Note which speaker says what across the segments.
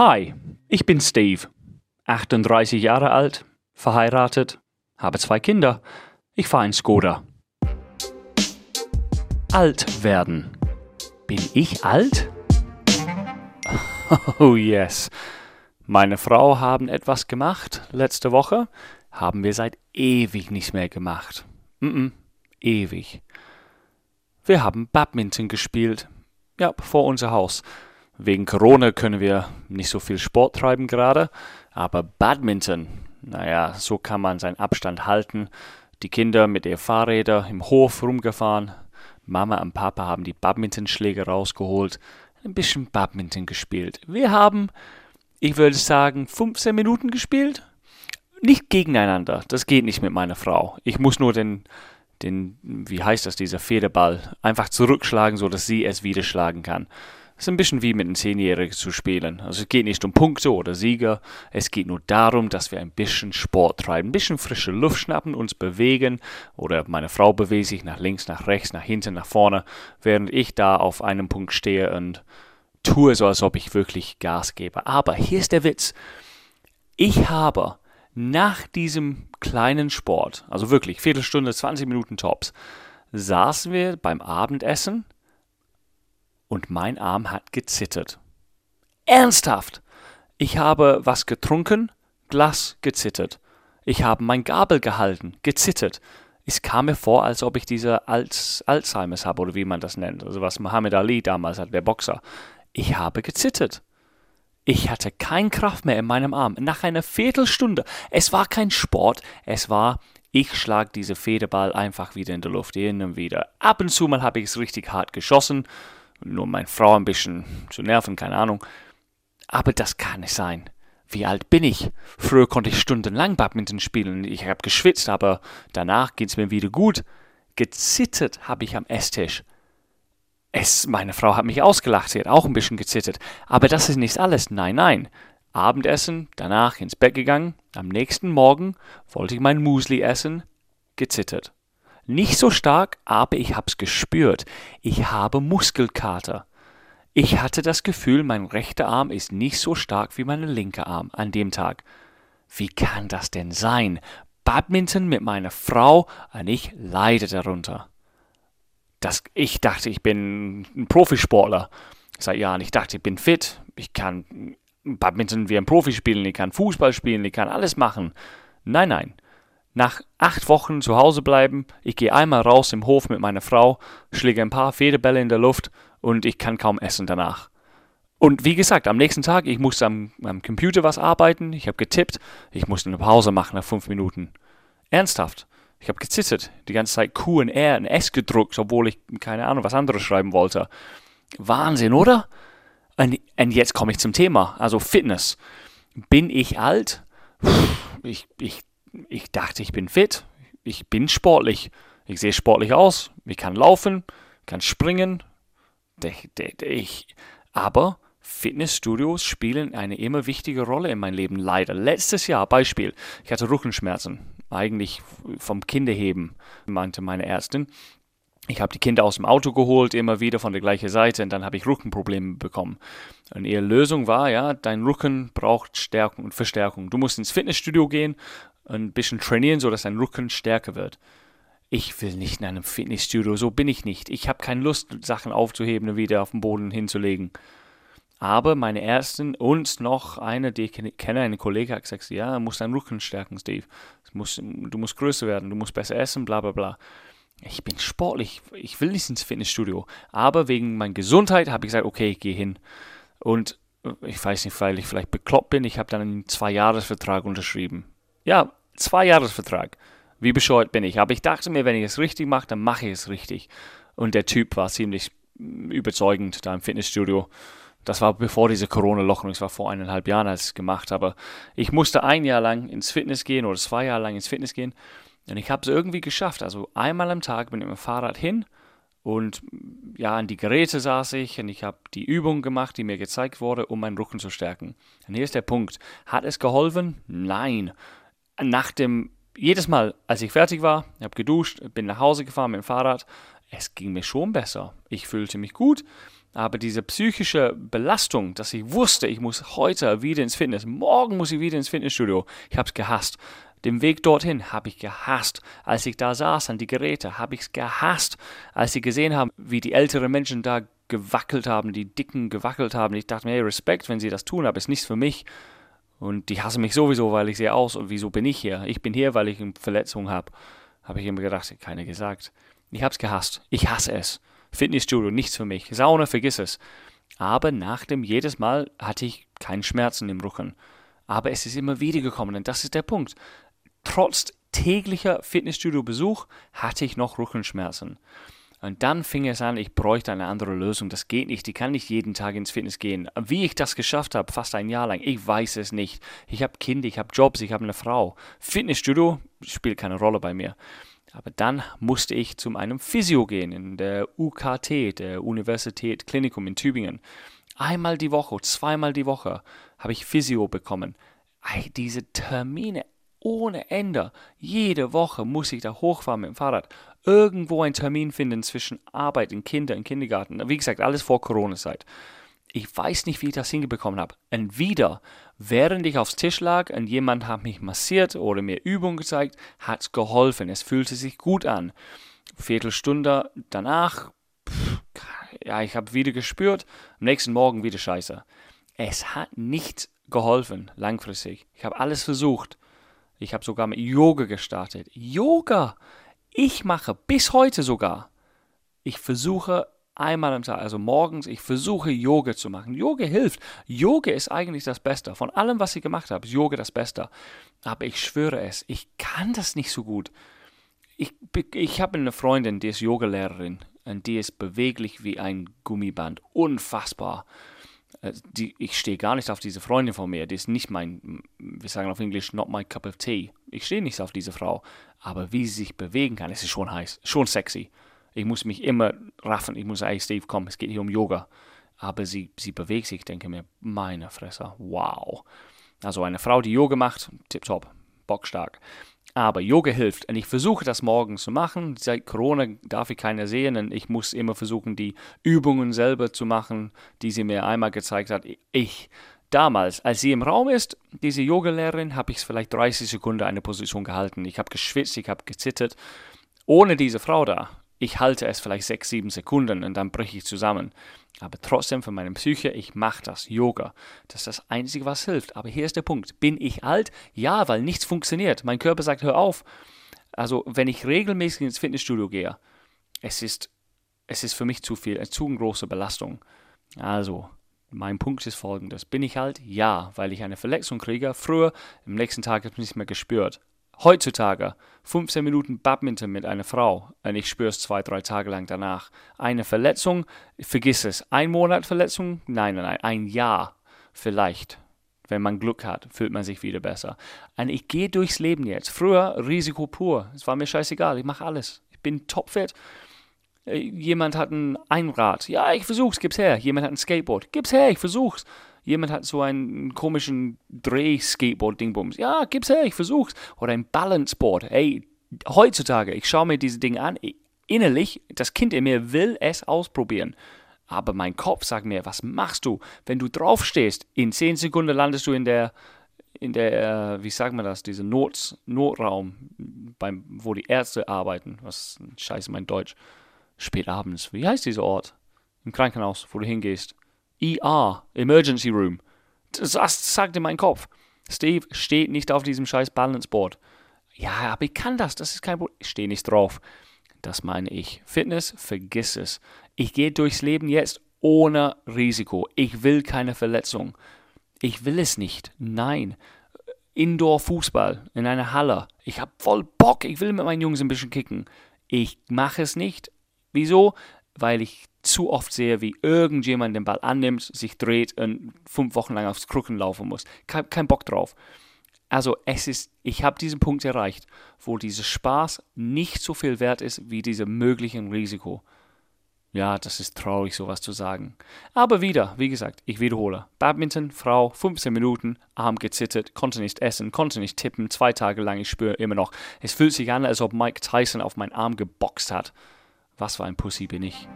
Speaker 1: Hi, ich bin Steve, 38 Jahre alt, verheiratet, habe zwei Kinder. Ich fahre ein Skoda. Alt werden. Bin ich alt? Oh yes. Meine Frau haben etwas gemacht letzte Woche, haben wir seit ewig nicht mehr gemacht. Mm, -mm ewig. Wir haben Badminton gespielt. Ja, vor unser Haus. Wegen Corona können wir nicht so viel Sport treiben gerade, aber Badminton, naja, so kann man seinen Abstand halten. Die Kinder mit ihren Fahrrädern im Hof rumgefahren. Mama und Papa haben die Badmintonschläge rausgeholt, ein bisschen Badminton gespielt. Wir haben, ich würde sagen, 15 Minuten gespielt. Nicht gegeneinander, das geht nicht mit meiner Frau. Ich muss nur den den, wie heißt das, dieser Federball, einfach zurückschlagen, so dass sie es wieder schlagen kann. Ist ein bisschen wie mit einem Zehnjährigen zu spielen. Also es geht nicht um Punkte oder Sieger, es geht nur darum, dass wir ein bisschen Sport treiben, ein bisschen frische Luft schnappen, uns bewegen oder meine Frau bewegt sich nach links, nach rechts, nach hinten, nach vorne, während ich da auf einem Punkt stehe und tue so, als ob ich wirklich Gas gebe. Aber hier ist der Witz. Ich habe nach diesem kleinen Sport, also wirklich Viertelstunde, 20 Minuten tops, saßen wir beim Abendessen und mein Arm hat gezittert. Ernsthaft! Ich habe was getrunken, Glas gezittert. Ich habe mein Gabel gehalten, gezittert. Es kam mir vor, als ob ich diese Alz Alzheimer's habe oder wie man das nennt, also was Muhammad Ali damals hat, der Boxer. Ich habe gezittert. Ich hatte keine Kraft mehr in meinem Arm. Nach einer Viertelstunde. Es war kein Sport, es war, ich schlag diese Federball einfach wieder in der Luft, hin und wieder. Ab und zu mal habe ich es richtig hart geschossen, nur meine Frau ein bisschen zu nerven, keine Ahnung. Aber das kann nicht sein. Wie alt bin ich? Früher konnte ich stundenlang Badminton spielen. Ich habe geschwitzt, aber danach geht es mir wieder gut. Gezittert habe ich am Esstisch. Es, meine Frau hat mich ausgelacht, sie hat auch ein bisschen gezittert. Aber das ist nicht alles. Nein, nein. Abendessen, danach ins Bett gegangen. Am nächsten Morgen wollte ich mein Musli essen. Gezittert. Nicht so stark, aber ich hab's gespürt. Ich habe Muskelkater. Ich hatte das Gefühl, mein rechter Arm ist nicht so stark wie mein linker Arm an dem Tag. Wie kann das denn sein? Badminton mit meiner Frau und ich leide darunter das, ich dachte, ich bin ein Profisportler seit Jahren. Ich dachte, ich bin fit, ich kann Badminton wie ein Profi spielen, ich kann Fußball spielen, ich kann alles machen. Nein, nein. Nach acht Wochen zu Hause bleiben, ich gehe einmal raus im Hof mit meiner Frau, schläge ein paar Federbälle in der Luft und ich kann kaum essen danach. Und wie gesagt, am nächsten Tag, ich musste am, am Computer was arbeiten, ich habe getippt, ich musste eine Pause machen nach fünf Minuten. Ernsthaft. Ich habe gezittert, die ganze Zeit Q und R und S gedruckt, obwohl ich keine Ahnung was anderes schreiben wollte. Wahnsinn, oder? Und, und jetzt komme ich zum Thema, also Fitness. Bin ich alt? Ich, ich, ich dachte, ich bin fit. Ich bin sportlich. Ich sehe sportlich aus. Ich kann laufen, kann springen. Ich, aber Fitnessstudios spielen eine immer wichtige Rolle in meinem Leben, leider. Letztes Jahr, Beispiel, ich hatte Rückenschmerzen eigentlich vom Kinderheben, meinte meine Ärztin. Ich habe die Kinder aus dem Auto geholt, immer wieder von der gleichen Seite, und dann habe ich Rückenprobleme bekommen. Und ihre Lösung war, ja, dein Rücken braucht Stärkung und Verstärkung. Du musst ins Fitnessstudio gehen, ein bisschen trainieren, sodass dein Rücken stärker wird. Ich will nicht in einem Fitnessstudio, so bin ich nicht. Ich habe keine Lust, Sachen aufzuheben und wieder auf den Boden hinzulegen. Aber meine Ärztin und noch eine, die ich kenne, eine Kollege, hat gesagt, ja, du musst deinen Rücken stärken, Steve. Du musst, du musst größer werden, du musst besser essen, bla bla bla. Ich bin sportlich, ich will nicht ins Fitnessstudio. Aber wegen meiner Gesundheit habe ich gesagt, okay, ich gehe hin. Und ich weiß nicht, weil ich vielleicht bekloppt bin, ich habe dann einen Zwei-Jahres-Vertrag unterschrieben. Ja, Zwei-Jahres-Vertrag. Wie bescheuert bin ich? Aber ich dachte mir, wenn ich es richtig mache, dann mache ich es richtig. Und der Typ war ziemlich überzeugend da im Fitnessstudio. Das war bevor diese Corona-Lockerung, das war vor eineinhalb Jahren, als ich es gemacht habe. Ich musste ein Jahr lang ins Fitness gehen oder zwei Jahre lang ins Fitness gehen. Und ich habe es irgendwie geschafft. Also einmal am Tag bin ich mit dem Fahrrad hin und ja, an die Geräte saß ich und ich habe die Übung gemacht, die mir gezeigt wurde, um meinen Rücken zu stärken. Und hier ist der Punkt. Hat es geholfen? Nein. Nach dem, jedes Mal, als ich fertig war, ich habe geduscht, bin nach Hause gefahren mit dem Fahrrad, es ging mir schon besser. Ich fühlte mich gut Aber diese psychische Belastung, dass ich wusste, ich muss heute wieder ins Fitness, morgen muss ich wieder ins Fitnessstudio, ich habe es gehasst. Den Weg dorthin habe ich gehasst. Als ich da saß an die Geräte, habe ich es gehasst. Als sie gesehen haben, wie die älteren Menschen da gewackelt haben, die Dicken gewackelt haben, ich dachte mir, hey, Respekt, wenn sie das tun, aber es ist nichts für mich. Und die hassen mich sowieso, weil ich sehe aus und wieso bin ich hier? Ich bin hier, weil ich eine Verletzung habe. Habe ich immer gedacht, keiner gesagt. Ich habe es gehasst. Ich hasse es. Fitnessstudio, nichts für mich. Sauna, vergiss es. Aber nach dem jedes Mal hatte ich keinen Schmerzen im Rücken. Aber es ist immer wieder gekommen und das ist der Punkt. Trotz täglicher Fitnessstudio-Besuch hatte ich noch Rückenschmerzen. Und dann fing es an, ich bräuchte eine andere Lösung. Das geht nicht. Ich kann nicht jeden Tag ins Fitness gehen. Wie ich das geschafft habe, fast ein Jahr lang, ich weiß es nicht. Ich habe Kinder, ich habe Jobs, ich habe eine Frau. Fitnessstudio spielt keine Rolle bei mir. Aber dann musste ich zu einem Physio gehen in der UKT, der Universität Klinikum in Tübingen. Einmal die Woche, zweimal die Woche habe ich Physio bekommen. Diese Termine ohne Ende. Jede Woche muss ich da hochfahren mit dem Fahrrad. Irgendwo einen Termin finden zwischen Arbeit und Kinder im Kindergarten. Wie gesagt, alles vor Corona-Zeit. Ich weiß nicht, wie ich das hingekommen habe. Und wieder, während ich aufs Tisch lag und jemand hat mich massiert oder mir Übungen gezeigt, hat es geholfen. Es fühlte sich gut an. Viertelstunde danach, pff, ja, ich habe wieder gespürt, am nächsten Morgen wieder scheiße. Es hat nicht geholfen, langfristig. Ich habe alles versucht. Ich habe sogar mit Yoga gestartet. Yoga! Ich mache bis heute sogar. Ich versuche einmal am Tag, also morgens, ich versuche Yoga zu machen. Yoga hilft. Yoga ist eigentlich das Beste. Von allem, was ich gemacht habe, ist Yoga das Beste. Aber ich schwöre es, ich kann das nicht so gut. Ich, ich habe eine Freundin, die ist Yogalehrerin und die ist beweglich wie ein Gummiband. Unfassbar. Äh, die, ich stehe gar nicht auf diese Freundin von mir. Die ist nicht mein, wir sagen auf Englisch, not my cup of tea. Ich stehe nicht auf diese Frau. Aber wie sie sich bewegen kann, es ist schon heiß, schon sexy. Ich muss mich immer raffen. Ich muss sagen, Steve, komm, es geht hier um Yoga. Aber sie, sie bewegt sich, ich denke mir, meine Fresse, wow. Also eine Frau, die Yoga macht, tipptopp, bockstark. Aber Yoga hilft und ich versuche das morgens zu machen. Seit Corona darf ich keiner sehen und ich muss immer versuchen, die Übungen selber zu machen, die sie mir einmal gezeigt hat. Ich, damals, als sie im Raum ist, diese Yogalehrerin, habe ich vielleicht 30 Sekunden eine Position gehalten. Ich habe geschwitzt, ich habe gezittert. Ohne diese Frau da, ich halte es vielleicht sechs, sieben Sekunden und dann breche ich zusammen. Aber trotzdem für meine Psyche, ich mache das Yoga. Das ist das Einzige, was hilft. Aber hier ist der Punkt. Bin ich alt? Ja, weil nichts funktioniert. Mein Körper sagt, hör auf. Also, wenn ich regelmäßig ins Fitnessstudio gehe, es ist, es ist für mich zu viel, eine zu große Belastung. Also, mein Punkt ist folgendes. Bin ich alt? Ja, weil ich eine Verletzung kriege. Früher, im nächsten Tag habe ich es nicht mehr gespürt. Heutzutage 15 Minuten Badminton mit einer Frau und ich spüre es zwei, drei Tage lang danach. Eine Verletzung, vergiss es. Ein Monat Verletzung? Nein, nein, nein. Ein Jahr vielleicht. Wenn man Glück hat, fühlt man sich wieder besser. Und ich gehe durchs Leben jetzt. Früher Risiko pur. Es war mir scheißegal. Ich mache alles. Ich bin topfit. Jemand hat ein Einrad. Ja, ich versuch's, gib's her. Jemand hat ein Skateboard. Gib's her, ich versuch's. Jemand hat so einen komischen Dreh-Skateboard-Dingbums. Ja, gib's her, ich versuch's. Oder ein Balanceboard. Ey, heutzutage, ich schaue mir diese Dinge an. Innerlich, das Kind in mir will es ausprobieren. Aber mein Kopf sagt mir, was machst du? Wenn du draufstehst, in 10 Sekunden landest du in der, in der, äh, wie sagt man das, dieser Not, Notraum, beim, wo die Ärzte arbeiten. Was scheiße mein Deutsch. Spät abends. Wie heißt dieser Ort? Im Krankenhaus, wo du hingehst. ER, Emergency Room. Das sagte mein Kopf. Steve steht nicht auf diesem scheiß Balanceboard. Ja, aber ich kann das, das ist kein Problem. Ich stehe nicht drauf. Das meine ich. Fitness, vergiss es. Ich gehe durchs Leben jetzt ohne Risiko. Ich will keine Verletzung. Ich will es nicht. Nein. Indoor-Fußball in einer Halle. Ich habe voll Bock. Ich will mit meinen Jungs ein bisschen kicken. Ich mache es nicht. Wieso? Weil ich zu oft sehe, wie irgendjemand den Ball annimmt, sich dreht und fünf Wochen lang aufs Krücken laufen muss. Kein, kein Bock drauf. Also es ist, ich habe diesen Punkt erreicht, wo dieser Spaß nicht so viel wert ist wie dieser möglichen Risiko. Ja, das ist traurig, sowas zu sagen. Aber wieder, wie gesagt, ich wiederhole. Badminton, Frau, 15 Minuten, Arm gezittert, konnte nicht essen, konnte nicht tippen, zwei Tage lang, ich spüre immer noch. Es fühlt sich an, als ob Mike Tyson auf meinen Arm geboxt hat. Was für ein Pussy bin ich?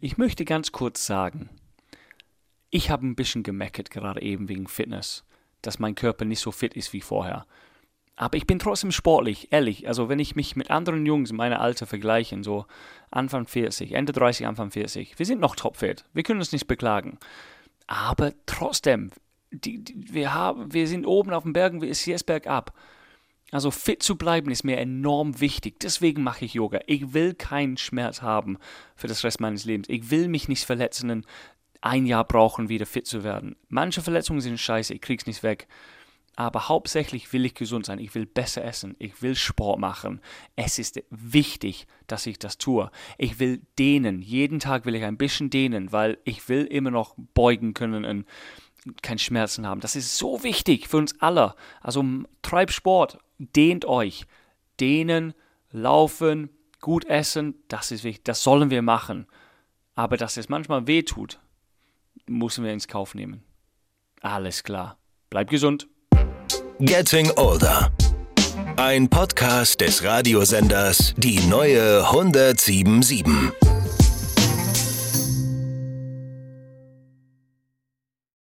Speaker 1: Ich möchte ganz kurz sagen, ich habe ein bisschen gemeckert gerade eben wegen Fitness, dass mein Körper nicht so fit ist wie vorher. Aber ich bin trotzdem sportlich, ehrlich. Also wenn ich mich mit anderen Jungs in meiner Alter vergleiche, so Anfang 40, Ende 30, Anfang 40, wir sind noch topfit. Wir können uns nicht beklagen. Aber trotzdem, die, die, wir, haben, wir sind oben auf den Bergen, wir ist jetzt bergab. Also fit zu bleiben ist mir enorm wichtig. Deswegen mache ich Yoga. Ich will keinen Schmerz haben für das Rest meines Lebens. Ich will mich nicht verletzen ein Jahr brauchen, wieder fit zu werden. Manche Verletzungen sind scheiße, ich krieg's nicht weg. Aber hauptsächlich will ich gesund sein. Ich will besser essen. Ich will Sport machen. Es ist wichtig, dass ich das tue. Ich will dehnen. Jeden Tag will ich ein bisschen dehnen, weil ich will immer noch beugen können und keinen Schmerzen haben. Das ist so wichtig für uns alle. Also treib Sport, dehnt euch. Dehnen, laufen, gut essen, das ist wichtig. Das sollen wir machen. Aber dass es manchmal weh tut, müssen wir ins Kauf nehmen. Alles klar. Bleib gesund.
Speaker 2: Getting Older. Ein Podcast des Radiosenders Die neue 1077.